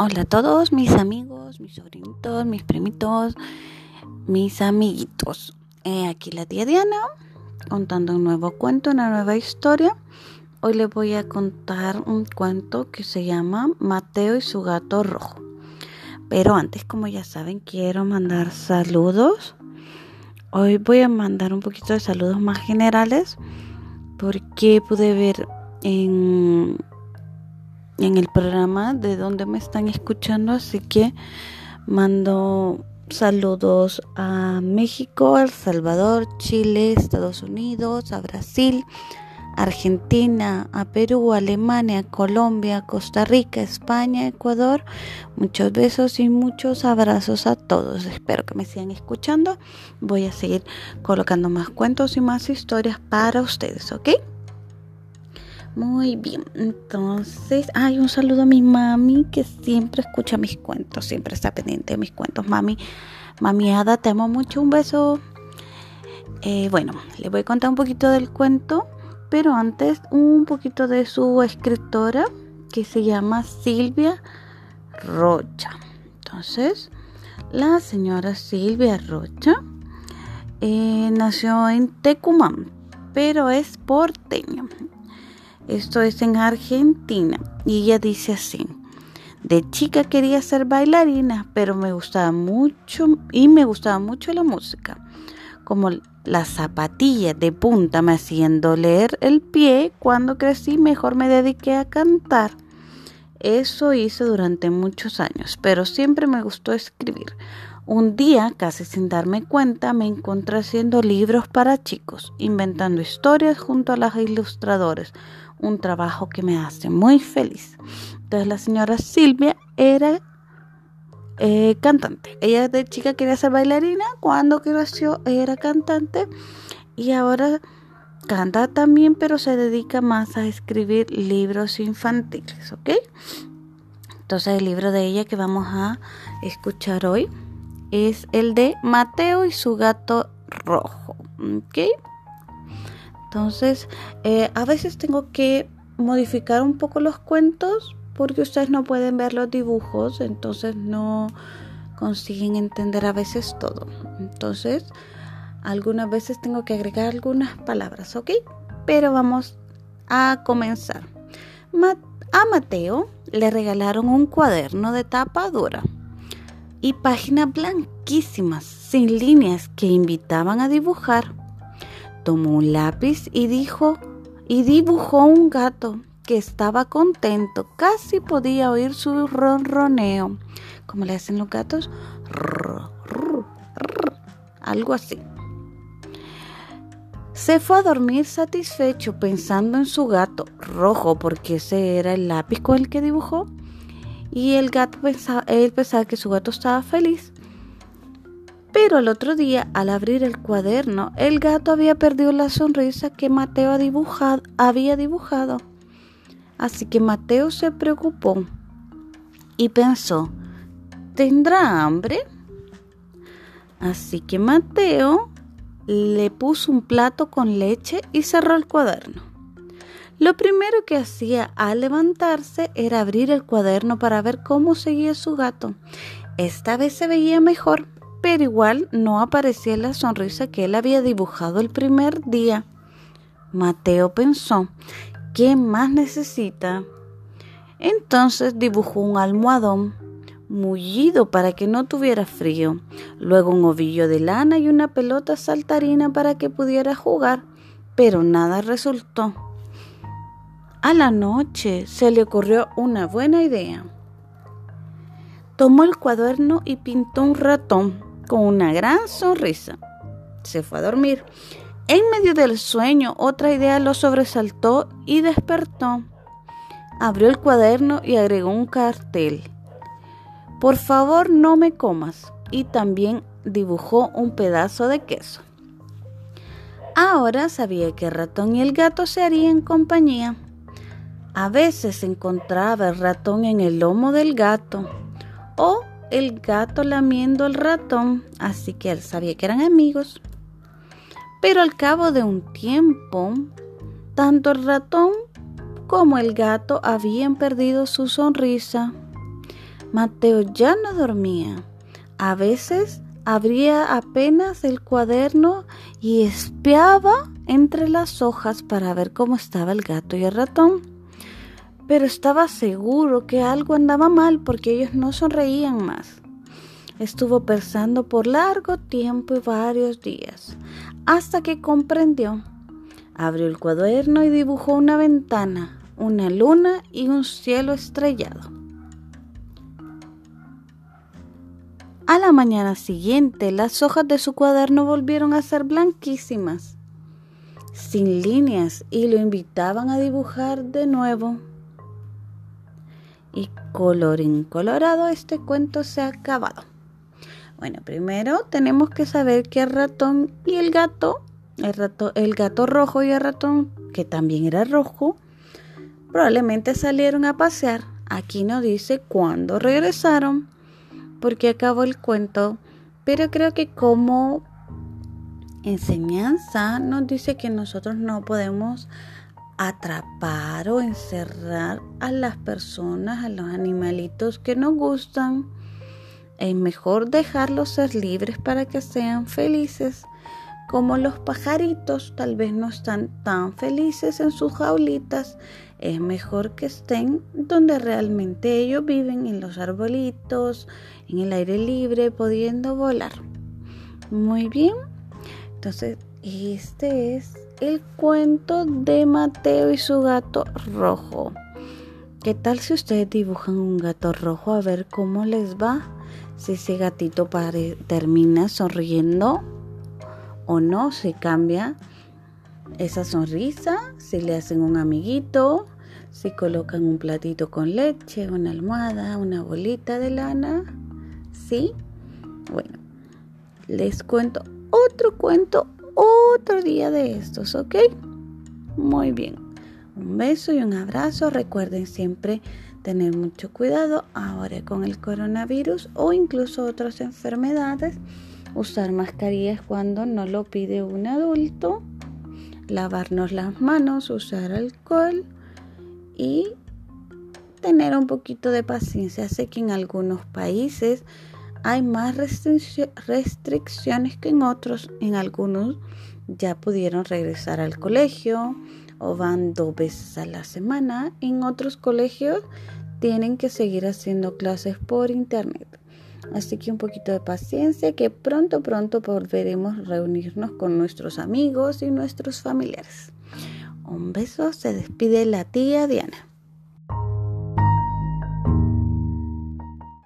Hola a todos mis amigos, mis sobrinitos, mis primitos, mis amiguitos. aquí la tía Diana contando un nuevo cuento, una nueva historia. Hoy les voy a contar un cuento que se llama Mateo y su gato rojo. Pero antes, como ya saben, quiero mandar saludos. Hoy voy a mandar un poquito de saludos más generales porque pude ver en en el programa de donde me están escuchando, así que mando saludos a México, El Salvador, Chile, Estados Unidos, a Brasil, Argentina, a Perú, Alemania, Colombia, Costa Rica, España, Ecuador. Muchos besos y muchos abrazos a todos. Espero que me sigan escuchando. Voy a seguir colocando más cuentos y más historias para ustedes, ¿ok? Muy bien, entonces, hay un saludo a mi mami que siempre escucha mis cuentos, siempre está pendiente de mis cuentos. Mami, mami Ada, te amo mucho, un beso. Eh, bueno, le voy a contar un poquito del cuento, pero antes un poquito de su escritora que se llama Silvia Rocha. Entonces, la señora Silvia Rocha eh, nació en Tecumán, pero es porteña. Esto es en Argentina. Y ella dice así. De chica quería ser bailarina, pero me gustaba mucho y me gustaba mucho la música. Como las zapatillas de punta me hacían doler el pie, cuando crecí mejor me dediqué a cantar. Eso hice durante muchos años, pero siempre me gustó escribir. Un día, casi sin darme cuenta, me encontré haciendo libros para chicos, inventando historias junto a los ilustradores, un trabajo que me hace muy feliz. Entonces la señora Silvia era eh, cantante. Ella de chica quería ser bailarina, cuando creció era cantante y ahora canta también, pero se dedica más a escribir libros infantiles, ¿ok? Entonces el libro de ella que vamos a escuchar hoy es el de Mateo y su gato rojo, ¿ok? Entonces, eh, a veces tengo que modificar un poco los cuentos porque ustedes no pueden ver los dibujos, entonces no consiguen entender a veces todo. Entonces, algunas veces tengo que agregar algunas palabras, ¿ok? Pero vamos a comenzar. a Mateo le regalaron un cuaderno de tapa dura y páginas blanquísimas, sin líneas, que invitaban a dibujar. Tomó un lápiz y dijo y dibujó un gato que estaba contento, casi podía oír su ronroneo, como le hacen los gatos, algo así. Se fue a dormir satisfecho pensando en su gato rojo porque ese era el lápiz con el que dibujó y el gato pensaba, él pensaba que su gato estaba feliz pero el otro día, al abrir el cuaderno, el gato había perdido la sonrisa que Mateo había dibujado. Así que Mateo se preocupó y pensó, ¿tendrá hambre? Así que Mateo le puso un plato con leche y cerró el cuaderno. Lo primero que hacía al levantarse era abrir el cuaderno para ver cómo seguía su gato. Esta vez se veía mejor pero igual no aparecía la sonrisa que él había dibujado el primer día. Mateo pensó, ¿qué más necesita? Entonces dibujó un almohadón mullido para que no tuviera frío, luego un ovillo de lana y una pelota saltarina para que pudiera jugar, pero nada resultó. A la noche se le ocurrió una buena idea. Tomó el cuaderno y pintó un ratón con una gran sonrisa. Se fue a dormir. En medio del sueño, otra idea lo sobresaltó y despertó. Abrió el cuaderno y agregó un cartel. Por favor, no me comas. Y también dibujó un pedazo de queso. Ahora sabía que el ratón y el gato se harían compañía. A veces encontraba el ratón en el lomo del gato o el gato lamiendo al ratón, así que él sabía que eran amigos. Pero al cabo de un tiempo, tanto el ratón como el gato habían perdido su sonrisa. Mateo ya no dormía. A veces abría apenas el cuaderno y espiaba entre las hojas para ver cómo estaba el gato y el ratón. Pero estaba seguro que algo andaba mal porque ellos no sonreían más. Estuvo pensando por largo tiempo y varios días, hasta que comprendió. Abrió el cuaderno y dibujó una ventana, una luna y un cielo estrellado. A la mañana siguiente, las hojas de su cuaderno volvieron a ser blanquísimas, sin líneas, y lo invitaban a dibujar de nuevo. Y colorín colorado, este cuento se ha acabado. Bueno, primero tenemos que saber que el ratón y el gato, el, el gato rojo y el ratón, que también era rojo, probablemente salieron a pasear. Aquí no dice cuándo regresaron, porque acabó el cuento, pero creo que como enseñanza nos dice que nosotros no podemos atrapar o encerrar a las personas, a los animalitos que nos gustan es mejor dejarlos ser libres para que sean felices. Como los pajaritos tal vez no están tan felices en sus jaulitas, es mejor que estén donde realmente ellos viven, en los arbolitos, en el aire libre, pudiendo volar. Muy bien, entonces este es el cuento de Mateo y su gato rojo. ¿Qué tal si ustedes dibujan un gato rojo a ver cómo les va? si ese gatito termina sonriendo o no, si cambia esa sonrisa, si le hacen un amiguito, si colocan un platito con leche, una almohada, una bolita de lana, ¿sí? Bueno, les cuento otro cuento otro día de estos, ¿ok? Muy bien. Un beso y un abrazo. Recuerden siempre tener mucho cuidado ahora con el coronavirus o incluso otras enfermedades. Usar mascarillas cuando no lo pide un adulto. Lavarnos las manos, usar alcohol y tener un poquito de paciencia. Sé que en algunos países hay más restricciones que en otros. En algunos ya pudieron regresar al colegio o van dos veces a la semana. En otros colegios tienen que seguir haciendo clases por internet. Así que un poquito de paciencia que pronto, pronto volveremos a reunirnos con nuestros amigos y nuestros familiares. Un beso, se despide la tía Diana.